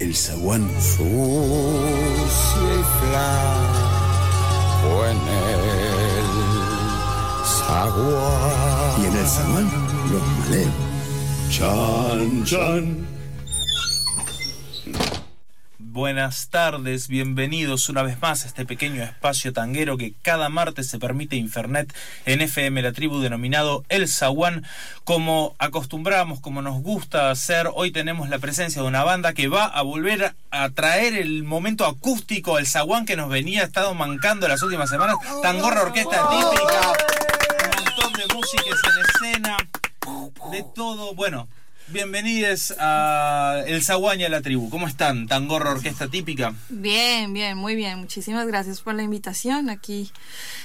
el zaguán. Sucia y flaco en el zaguán. Y en el zaguán, los maleos. Chan, chan. Buenas tardes, bienvenidos una vez más a este pequeño espacio tanguero que cada martes se permite Infernet en FM La Tribu denominado El Zaguán. Como acostumbramos, como nos gusta hacer, hoy tenemos la presencia de una banda que va a volver a traer el momento acústico al Zaguán que nos venía estado mancando las últimas semanas. Tangorra Orquesta Típica, un montón de músicas en escena, de todo. Bueno, Bienvenidos a El Zaguán y a la tribu. ¿Cómo están? Tangorra Orquesta Típica. Bien, bien, muy bien. Muchísimas gracias por la invitación aquí,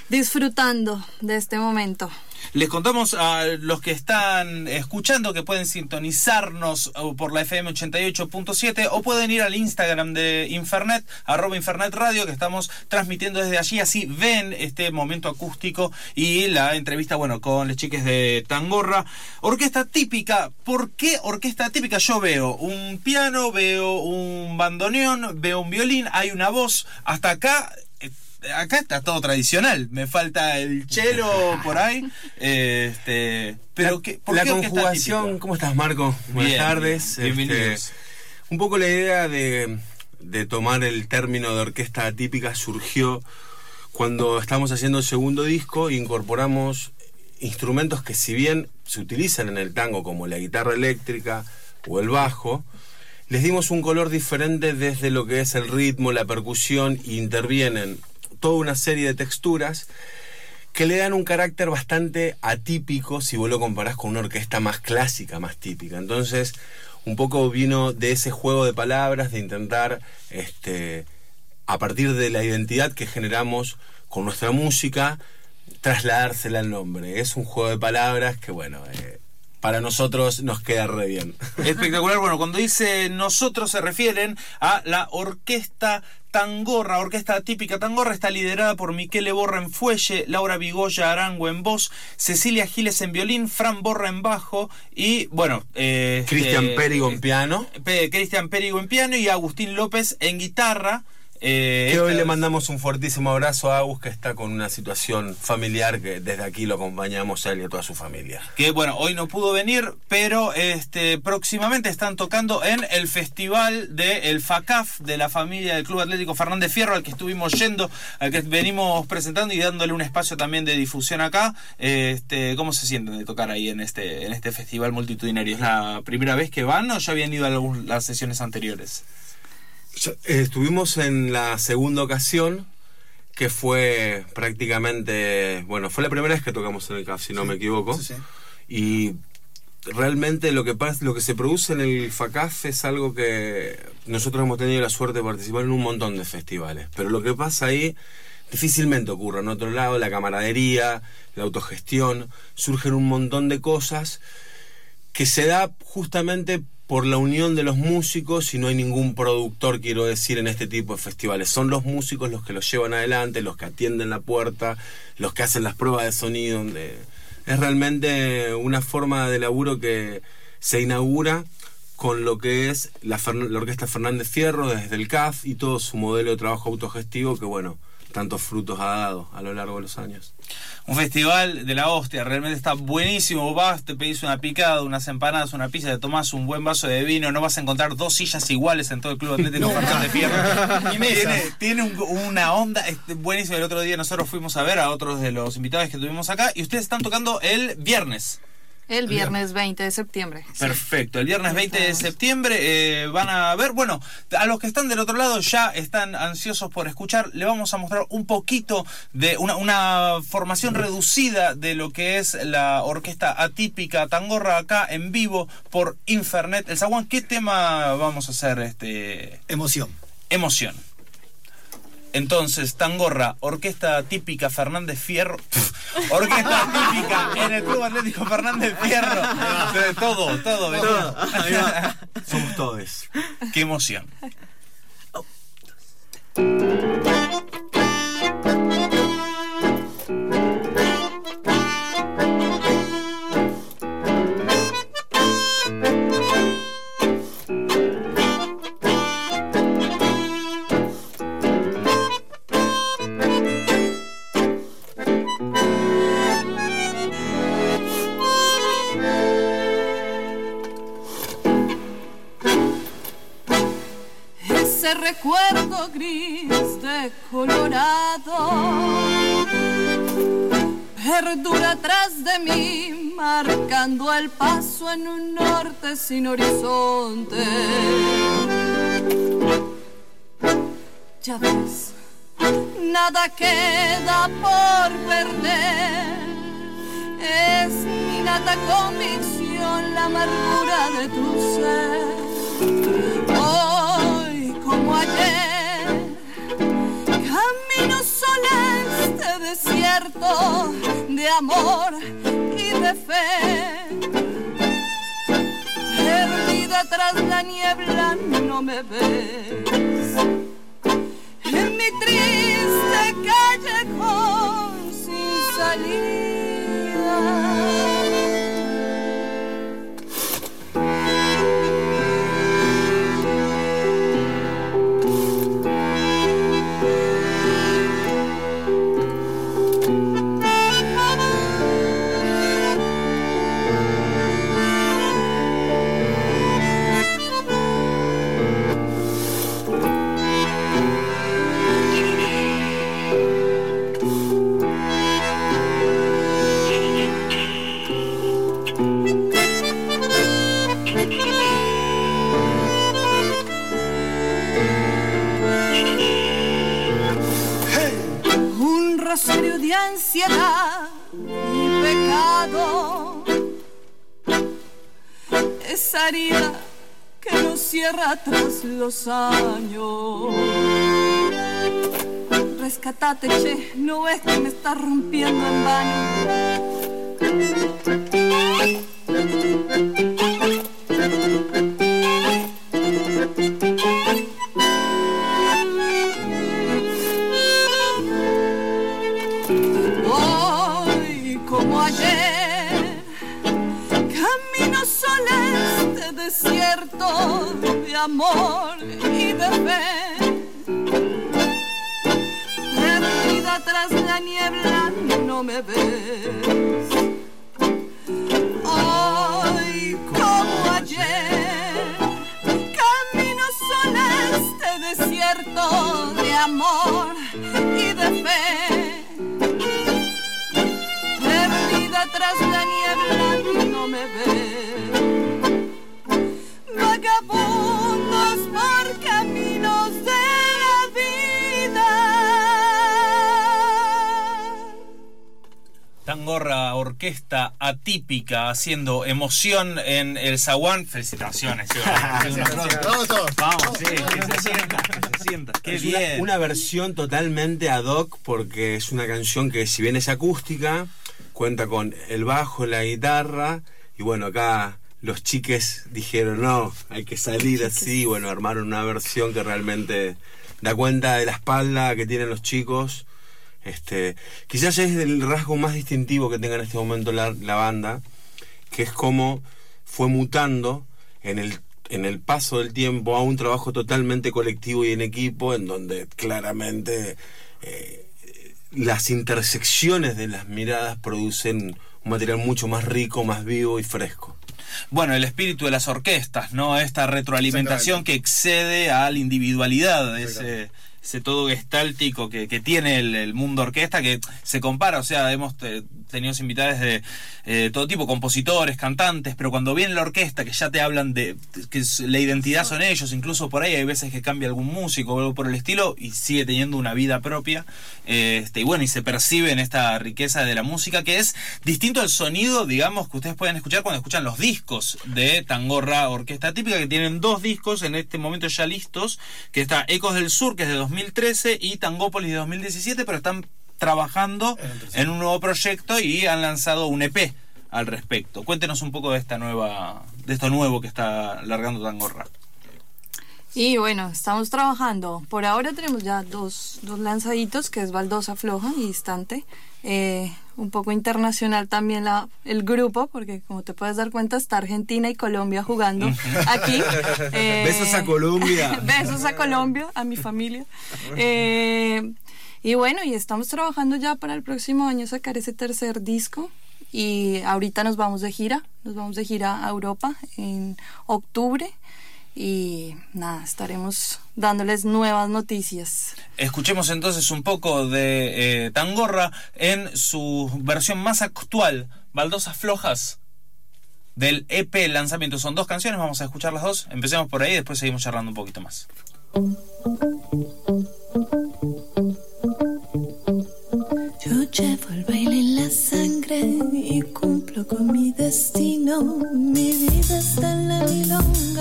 disfrutando de este momento. Les contamos a los que están escuchando que pueden sintonizarnos por la FM 88.7 o pueden ir al Instagram de Infernet, arroba Infernet Radio, que estamos transmitiendo desde allí, así ven este momento acústico y la entrevista, bueno, con los chiques de Tangorra. Orquesta típica, ¿por qué orquesta típica? Yo veo un piano, veo un bandoneón, veo un violín, hay una voz, hasta acá acá está todo tradicional. Me falta el chelo por ahí. Este, pero la, conjugación, ¿cómo estás, Marco? Buenas tardes. Este, un poco la idea de, de tomar el término de orquesta típica surgió cuando estamos haciendo el segundo disco e incorporamos instrumentos que si bien se utilizan en el tango como la guitarra eléctrica o el bajo, les dimos un color diferente desde lo que es el ritmo, la percusión, e intervienen toda una serie de texturas que le dan un carácter bastante atípico si vos lo comparás con una orquesta más clásica, más típica. Entonces, un poco vino de ese juego de palabras, de intentar, este, a partir de la identidad que generamos con nuestra música, trasladársela al nombre. Es un juego de palabras que, bueno, eh, para nosotros nos queda re bien. Espectacular. Bueno, cuando dice nosotros se refieren a la orquesta Tangorra, orquesta típica Tangorra, está liderada por Miquele Borra en fuelle, Laura Vigoya Arango en voz, Cecilia Giles en violín, Fran Borra en bajo y, bueno... Eh, Cristian eh, Perigo en piano. Cristian Perigo en piano y Agustín López en guitarra. Eh, que hoy le mandamos un fuertísimo abrazo a Agus, que está con una situación familiar que desde aquí lo acompañamos a él y a toda su familia. Que bueno, hoy no pudo venir, pero este próximamente están tocando en el festival del el FACAF de la familia del Club Atlético Fernández Fierro, al que estuvimos yendo, al que venimos presentando y dándole un espacio también de difusión acá. Este, ¿Cómo se sienten de tocar ahí en este, en este festival multitudinario? ¿Es la primera vez que van o ya habían ido a las sesiones anteriores? Estuvimos en la segunda ocasión, que fue prácticamente, bueno, fue la primera vez que tocamos en el CAF, si no me equivoco. Y realmente lo que pasa, lo que se produce en el FACAF es algo que nosotros hemos tenido la suerte de participar en un montón de festivales. Pero lo que pasa ahí difícilmente ocurre. En otro lado, la camaradería, la autogestión, surgen un montón de cosas que se da justamente por la unión de los músicos y no hay ningún productor, quiero decir, en este tipo de festivales. Son los músicos los que los llevan adelante, los que atienden la puerta, los que hacen las pruebas de sonido. Es realmente una forma de laburo que se inaugura con lo que es la, la Orquesta Fernández Fierro desde el CAF y todo su modelo de trabajo autogestivo que, bueno, tantos frutos ha dado a lo largo de los años. Un festival de la hostia, realmente está buenísimo. Vas, te pedís una picada, unas empanadas, una pizza, te tomás un buen vaso de vino, no vas a encontrar dos sillas iguales en todo el Club Atlético Fernández Fierro. tiene, tiene una onda este, buenísima. El otro día nosotros fuimos a ver a otros de los invitados que tuvimos acá y ustedes están tocando el viernes. El viernes 20 de septiembre. Perfecto, el viernes 20 de septiembre eh, van a ver, bueno, a los que están del otro lado ya están ansiosos por escuchar, le vamos a mostrar un poquito de una, una formación reducida de lo que es la orquesta atípica Tangorra acá en vivo por Infernet. El Zaguán, ¿qué tema vamos a hacer? este Emoción. Emoción. Entonces, Tangorra, orquesta típica Fernández Fierro. orquesta típica en el Club Atlético Fernández Fierro. De todo, todo, todo. Somos todos. Qué emoción. Recuerdo gris de Colorado perdura atrás de mí, marcando el paso en un norte sin horizonte. Ya ves, nada queda por perder, es mi nata convicción la amargura de tu ser. Camino sola este desierto de amor y de fe. Perdida tras la niebla no me ves. En mi triste callejón sin salida. Esa herida que nos cierra tras los años. Rescatate, che, no es que me estás rompiendo en vano. Amor y de fe. Perdida tras la niebla no me ves. Hoy como ayer camino sola este desierto de amor y de fe perdida tras la niebla no me ve. Vagabundos Tangorra, orquesta atípica, haciendo emoción en el zaguán. Felicitaciones. sí, Vamos todos. Vamos, sí, que se sienta, que se sienta. Qué Es una, una versión totalmente ad hoc porque es una canción que si bien es acústica, cuenta con el bajo, la guitarra y bueno, acá los chiques dijeron no, hay que salir así, bueno, armaron una versión que realmente da cuenta de la espalda que tienen los chicos. Este, quizás es el rasgo más distintivo que tenga en este momento la, la banda, que es como fue mutando en el, en el paso del tiempo a un trabajo totalmente colectivo y en equipo, en donde claramente eh, las intersecciones de las miradas producen un material mucho más rico, más vivo y fresco. Bueno, el espíritu de las orquestas, ¿no? Esta retroalimentación que excede a la individualidad, ese, ese todo gestáltico que, que tiene el, el mundo orquesta, que se compara, o sea, hemos tenido invitados de eh, todo tipo, compositores, cantantes, pero cuando viene la orquesta, que ya te hablan de que la identidad son ellos, incluso por ahí hay veces que cambia algún músico o algo por el estilo, y sigue teniendo una vida propia, eh, este, y bueno, y se percibe en esta riqueza de la música, que es distinto al sonido, digamos, que ustedes pueden escuchar cuando escuchan los discos de Tangorra Orquesta Típica, que tienen dos discos en este momento ya listos, que está Ecos del Sur, que es de 2013 y Tangópolis de 2017, pero están trabajando en un nuevo proyecto y han lanzado un EP al respecto. Cuéntenos un poco de esta nueva, de esto nuevo que está largando Tangorra. Y bueno, estamos trabajando. Por ahora tenemos ya dos, dos lanzaditos, que es Baldosa Floja y Distante. Eh, un poco internacional también la, el grupo, porque como te puedes dar cuenta está Argentina y Colombia jugando aquí. Eh, besos a Colombia. besos a Colombia, a mi familia. Eh, y bueno, y estamos trabajando ya para el próximo año sacar ese tercer disco. Y ahorita nos vamos de gira, nos vamos de gira a Europa en octubre y nada, estaremos dándoles nuevas noticias. Escuchemos entonces un poco de eh, Tangorra en su versión más actual, Baldosas Flojas, del EP lanzamiento. Son dos canciones, vamos a escuchar las dos. Empecemos por ahí y después seguimos charlando un poquito más. Yo llevo el baile en la sangre y cumplo con mi destino. Mi vida está en la milonga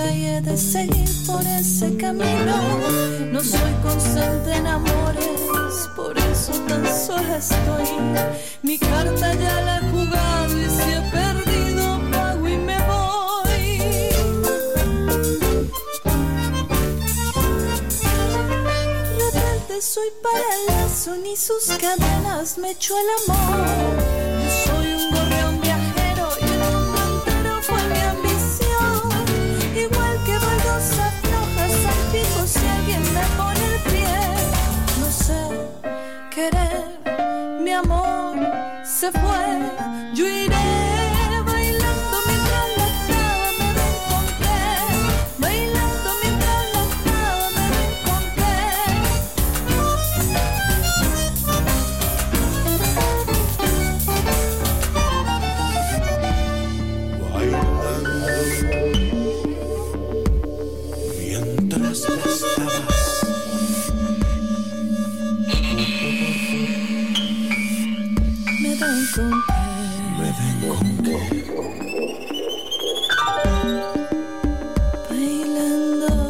he de seguir por ese camino. No soy constante en amores, por eso tan sola estoy. Mi carta ya la he jugado y si he perdido, pago y me voy. Rebelde soy para el lazo, ni sus cadenas me echó el amor.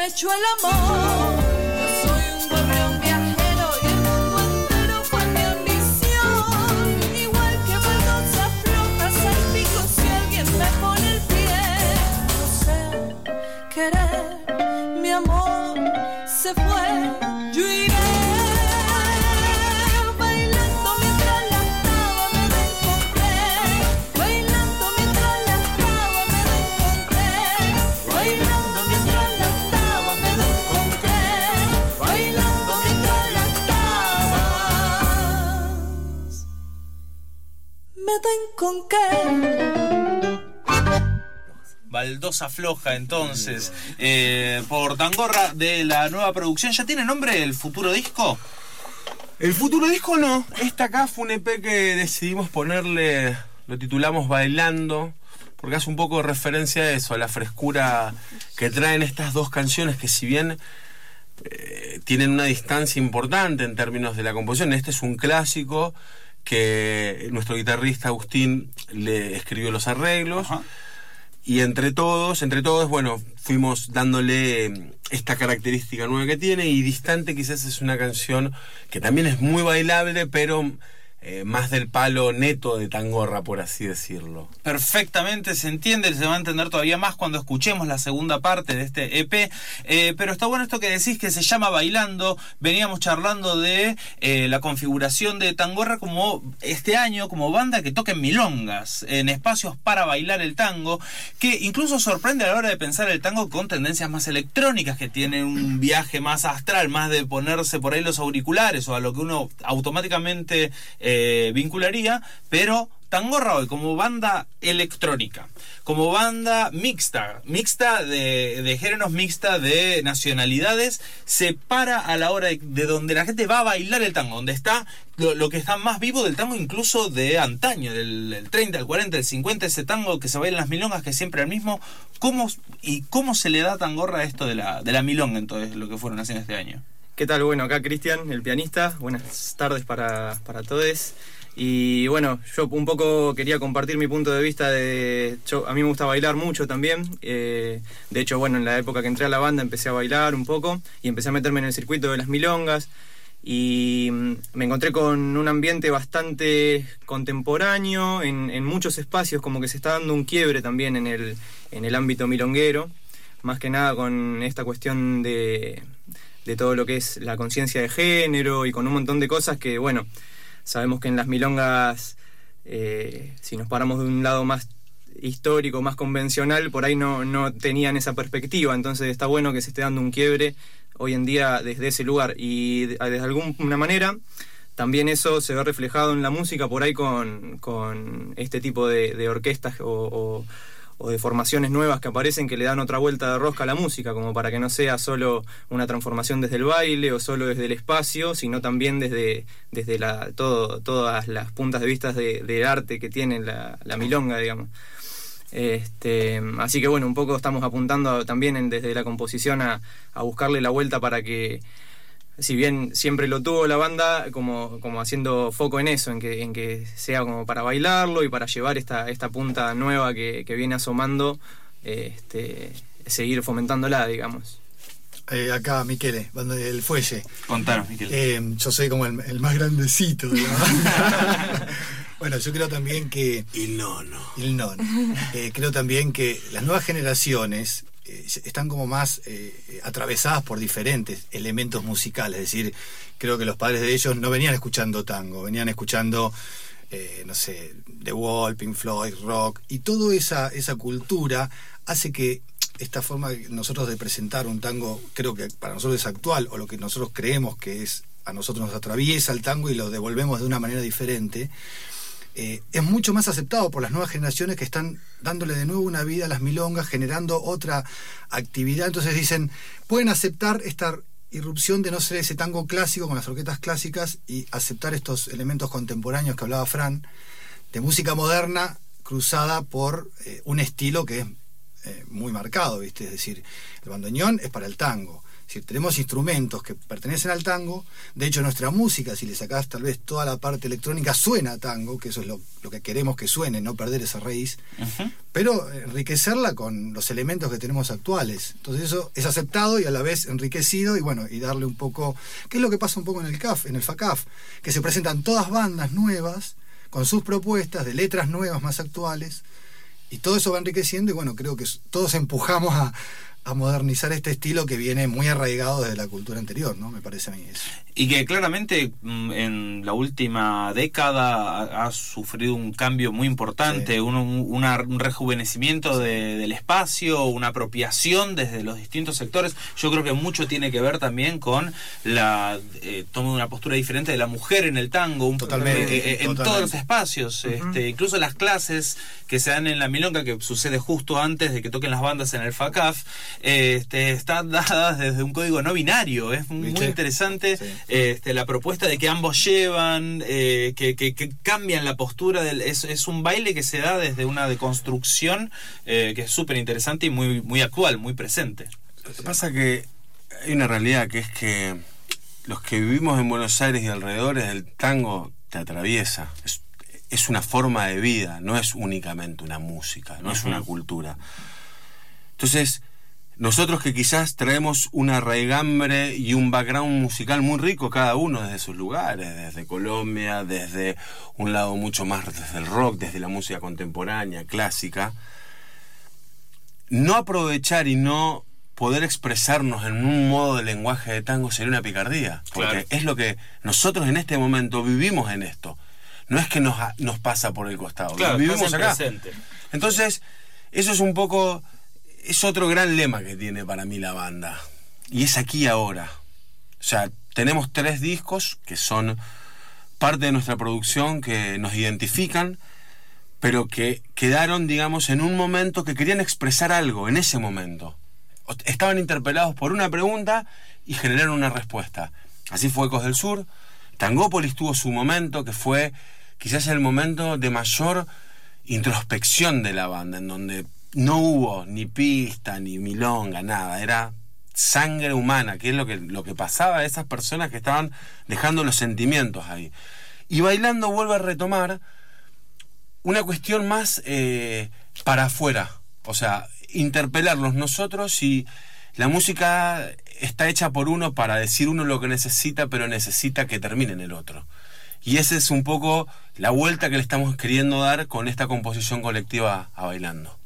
me echó el amor. Con qué. Baldosa Floja, entonces, eh, por Tangorra de la nueva producción. ¿Ya tiene nombre el futuro disco? El futuro disco no. Esta acá fue un EP que decidimos ponerle, lo titulamos Bailando, porque hace un poco de referencia a eso, a la frescura que traen estas dos canciones que si bien eh, tienen una distancia importante en términos de la composición, este es un clásico que nuestro guitarrista Agustín le escribió los arreglos. Ajá. Y entre todos, entre todos, bueno, fuimos dándole eh, esta característica nueva que tiene y Distante quizás es una canción que también es muy bailable, pero eh, más del palo neto de Tangorra, por así decirlo. Perfectamente se entiende, se va a entender todavía más cuando escuchemos la segunda parte de este EP. Eh, pero está bueno esto que decís que se llama Bailando. Veníamos charlando de eh, la configuración de Tangorra como este año, como banda que toca en milongas, en espacios para bailar el tango, que incluso sorprende a la hora de pensar el tango con tendencias más electrónicas, que tienen un viaje más astral, más de ponerse por ahí los auriculares o a lo que uno automáticamente vincularía, pero Tangorra hoy como banda electrónica, como banda mixta, mixta de, géneros, mixta de nacionalidades, se para a la hora de, de donde la gente va a bailar el tango, donde está lo, que está más vivo del tango incluso de antaño, del, del 30, el 40, el 50, ese tango que se baila en las milongas, que siempre el mismo. ¿Cómo, ¿Y cómo se le da a Tangorra esto de la, de la milonga entonces, lo que fueron haciendo este año? ¿Qué tal? Bueno, acá Cristian, el pianista. Buenas tardes para, para todos. Y bueno, yo un poco quería compartir mi punto de vista de... A mí me gusta bailar mucho también. eh, de hecho, bueno, en la época que entré a la banda empecé a bailar un poco y empecé a meterme en el circuito de las milongas. Y mm, me encontré con un ambiente bastante contemporáneo en, en muchos espacios, como que se está dando un quiebre también en el, en el ámbito milonguero. Más que nada con esta cuestión de, de todo lo que es la conciencia de género y con un montón de cosas que, bueno, sabemos que en las milongas, eh, si nos paramos de un lado más histórico, más convencional, por ahí no, no tenían esa perspectiva, entonces está bueno que se esté dando un quiebre hoy en día desde ese lugar. Y de, de alguna manera también eso se ve reflejado en la música por ahí con, con este tipo de, orquestas o o de formaciones nuevas que aparecen que le dan otra vuelta de rosca a la música, como para que no sea solo una transformación desde el baile o solo desde el espacio, sino también desde, desde la, todo, todas las puntas de vista de, de arte que tiene la, la milonga, digamos. Este, así que bueno, un poco estamos apuntando también en- desde la composición a, a buscarle la vuelta para que si bien siempre lo tuvo la banda, como, como haciendo foco en eso, en que, en que sea como para bailarlo y para llevar esta, esta punta nueva que, que viene asomando, eh, este, seguir fomentándola, digamos. Eh, acá, Miquele, del Fuelle. Contanos, Miquel. Eh, yo soy como el, el más grandecito de la banda. bueno, yo creo también que. Y no, no. El no. Eh, creo también que las nuevas generaciones eh, están como más eh, atravesadas por diferentes elementos musicales. Es decir, creo que los padres de ellos no venían escuchando tango, venían escuchando, eh, no sé, The Wall, Pink Floyd, rock. Y toda esa, esa cultura hace que esta forma nosotros de presentar un tango, creo que para nosotros es actual, o lo que nosotros creemos que es a nosotros nos atraviesa el tango y lo devolvemos de una manera diferente eh, es mucho más aceptado por las nuevas generaciones que están dándole de nuevo una vida a las milongas, generando otra actividad. Entonces dicen, pueden aceptar esta irrupción de no ser ese tango clásico con las orquestas clásicas y aceptar estos elementos contemporáneos que hablaba Fran, de música moderna cruzada por eh, un estilo que es eh, muy marcado, ¿viste? Es decir, el bandoneón es para el tango. Decir, tenemos instrumentos que pertenecen al tango. De hecho, nuestra música, si le sacás tal vez toda la parte electrónica, suena a tango, que eso es lo, lo que queremos que suene, no perder esa raíz. Pero enriquecerla con los elementos que tenemos actuales. Entonces eso es aceptado y a la vez enriquecido y bueno, y darle un poco... ¿Qué es lo que pasa un poco en el CAF, en el FACAF? Que se presentan todas bandas nuevas, con sus propuestas de letras nuevas más actuales, y todo eso va enriqueciendo y bueno, creo que todos empujamos a, a modernizar este estilo que viene muy arraigado desde la cultura anterior, ¿no? Me parece a mí eso. Y que claramente mm, en la última década ha, ha sufrido un cambio muy importante, Sí. un, un- una- un rejuvenecimiento de- del espacio, una apropiación desde los distintos sectores. Yo creo que mucho tiene que ver también con la eh, toma de una postura diferente de la mujer en el tango, un- Totalmente, eh, eh, en totalmente. todos los espacios, este, incluso las clases que se dan en la milonga, que sucede justo antes de que toquen las bandas en el FACAF, este, están dadas desde un código no binario. Es muy ¿Viste? interesante Sí. este, la propuesta de que ambos llevan, eh, que, que- que cambian la postura. Del, es, es un baile que se da desde una deconstrucción eh, que es súper interesante y muy, muy actual, muy presente. Lo que pasa que hay una realidad que es que los que vivimos en Buenos Aires y alrededores del tango te atraviesa. Es, es una forma de vida, no es únicamente una música, no es una cultura. Entonces, nosotros que quizás traemos una raigambre y un background musical muy rico cada uno desde sus lugares, desde Colombia, desde un lado mucho más desde el rock, desde la música contemporánea, clásica, no aprovechar y no poder expresarnos en un modo de lenguaje de tango sería una picardía, porque es lo que nosotros en este momento vivimos en esto. No es que nos, nos pasa por el costado, Claro, vivimos acá. presente. Entonces, eso es un poco, es otro gran lema que tiene para mí la banda. Y es aquí ahora. O sea, tenemos tres discos que son parte de nuestra producción, que nos identifican, pero que quedaron, digamos, en un momento que querían expresar algo, en ese momento. Estaban interpelados por una pregunta y generaron una respuesta. Así fue Ecos del Sur. Tangópolis tuvo su momento, que fue quizás el momento de mayor introspección de la banda, en donde no hubo ni pista, ni milonga, nada. Era sangre humana, que es lo que, lo que pasaba a esas personas que estaban dejando los sentimientos ahí. Y bailando vuelve a retomar una cuestión más eh, para afuera. O sea, interpelarlos nosotros y la música está hecha por uno para decir uno lo que necesita, pero necesita que termine en el otro. Y esa es un poco la vuelta que le estamos queriendo dar con esta composición colectiva a bailando.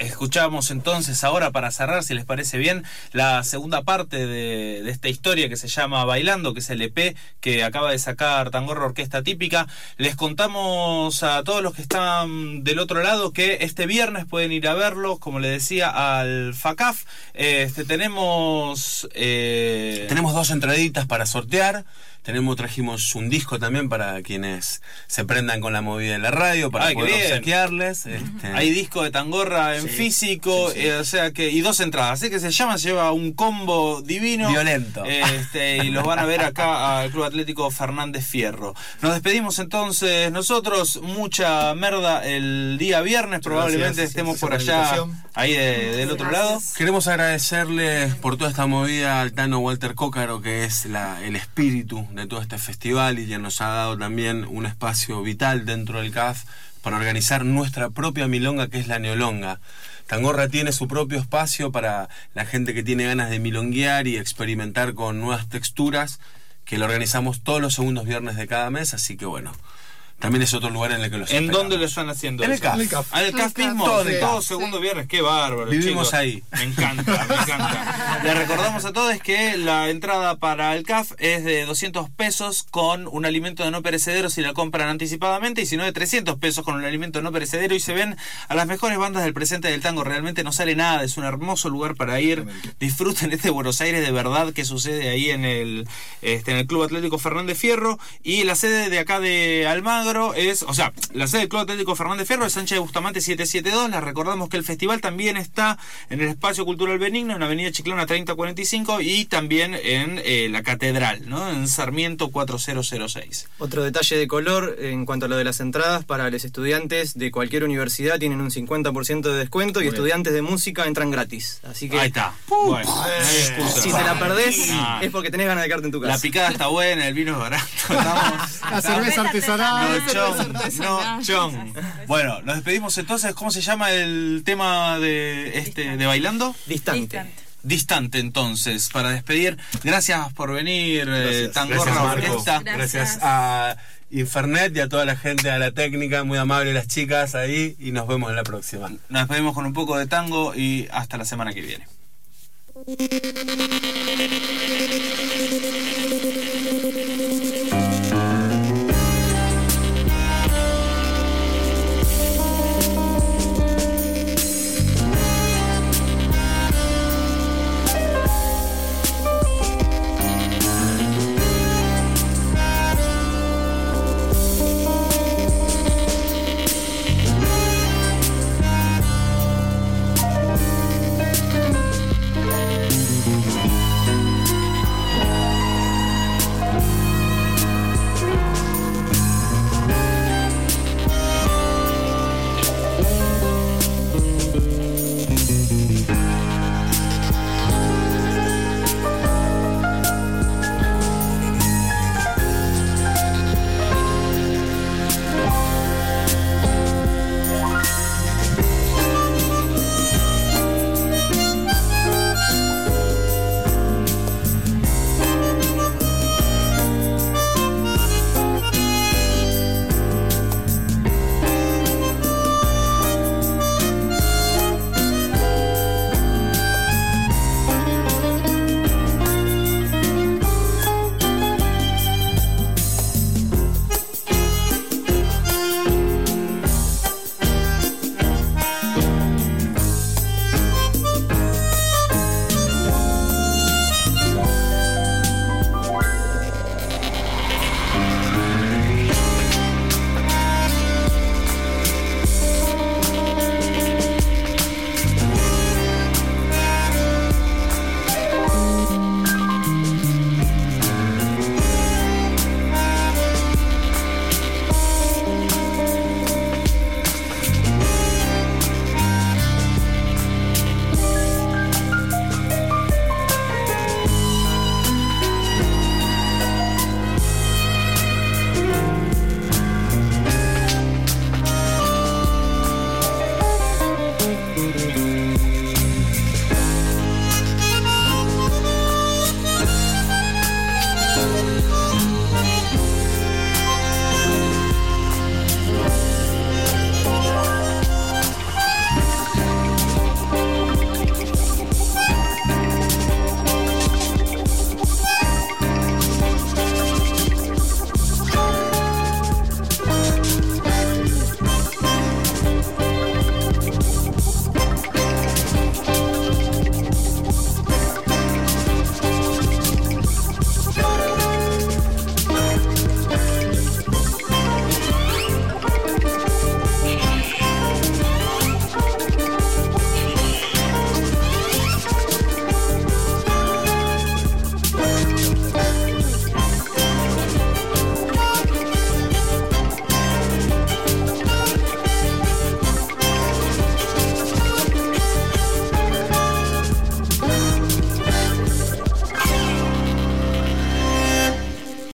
Escuchamos entonces ahora para cerrar, si les parece bien, la segunda parte de, esta historia que se llama Bailando, que es el EP que acaba de sacar Tangorra Orquesta Típica. Les contamos a todos los que están del otro lado que este viernes pueden ir a verlo, como les decía, al FACAF. Este, tenemos... eh, Tenemos dos entraditas para sortear. Tenemos, trajimos un disco también para quienes se prendan con la movida de la radio, para Ay, poder obsequiarles. este, Hay disco de Tangorra en Sí, físico, sí, sí. eh, o sea que y dos entradas, así que se llama, se lleva un combo divino, Violento. este, y los van a ver acá al Club Atlético Fernández Fierro. Nos despedimos entonces nosotros, mucha merda el día viernes, probablemente gracias, estemos gracias por allá, ahí de- del otro lado. Queremos agradecerle por toda esta movida al Tano Walter Cócaro, que es la, el espíritu de todo este festival y que nos ha dado también un espacio vital dentro del CAF para organizar nuestra propia milonga, que es la neolonga. Tangorra tiene su propio espacio para la gente que tiene ganas de milonguear y experimentar con nuevas texturas, que lo organizamos todos los segundos viernes de cada mes, así que bueno, también es otro lugar en el que los ¿En esperamos. dónde lo están haciendo? En el? CAF. En el CAF. Ah, en el CAF mismo, todo, todo Sí. segundo viernes, qué bárbaro. Vivimos chicos. ahí. Me encanta, me encanta. Les recordamos a todos que la entrada para el CAF es de 200 pesos con un alimento de no perecedero si la compran anticipadamente y si no de 300 pesos con un alimento no perecedero y se ven a las mejores bandas del presente del tango. Realmente no sale nada, es un hermoso lugar para ir. Disfruten este Buenos Aires de verdad que sucede ahí en el, este, en el Club Atlético Fernández Fierro y la sede de acá de Almagro es, o sea, la sede del Club Atlético Fernández Fierro es Sánchez de Bustamante 772. Les recordamos que el festival también está en el Espacio Cultural Benigno, en Avenida Chiclana 3045 y también en eh, la Catedral, ¿no? En Sarmiento 4006. Otro detalle de color en cuanto a lo de las entradas para los estudiantes de cualquier universidad tienen un 50% de descuento y estudiantes de música entran gratis. Así que Ahí está. Bueno, no hay excusa. si te la perdés es porque tenés ganas de quedarte en tu casa. La picada está buena, el vino es barato. Estamos, La cerveza artesanal. No, chon, no, chon. Bueno, nos despedimos entonces. ¿Cómo se llama el tema de este de bailando? Distante. Distante entonces, para despedir. Gracias por venir, eh, Gracias. Tangorra Gracias, Marco. Orquesta. Gracias a Infernet y a toda la gente, a la técnica, muy amable las chicas ahí y nos vemos en la próxima. Nos despedimos con un poco de tango y hasta la semana que viene. Thank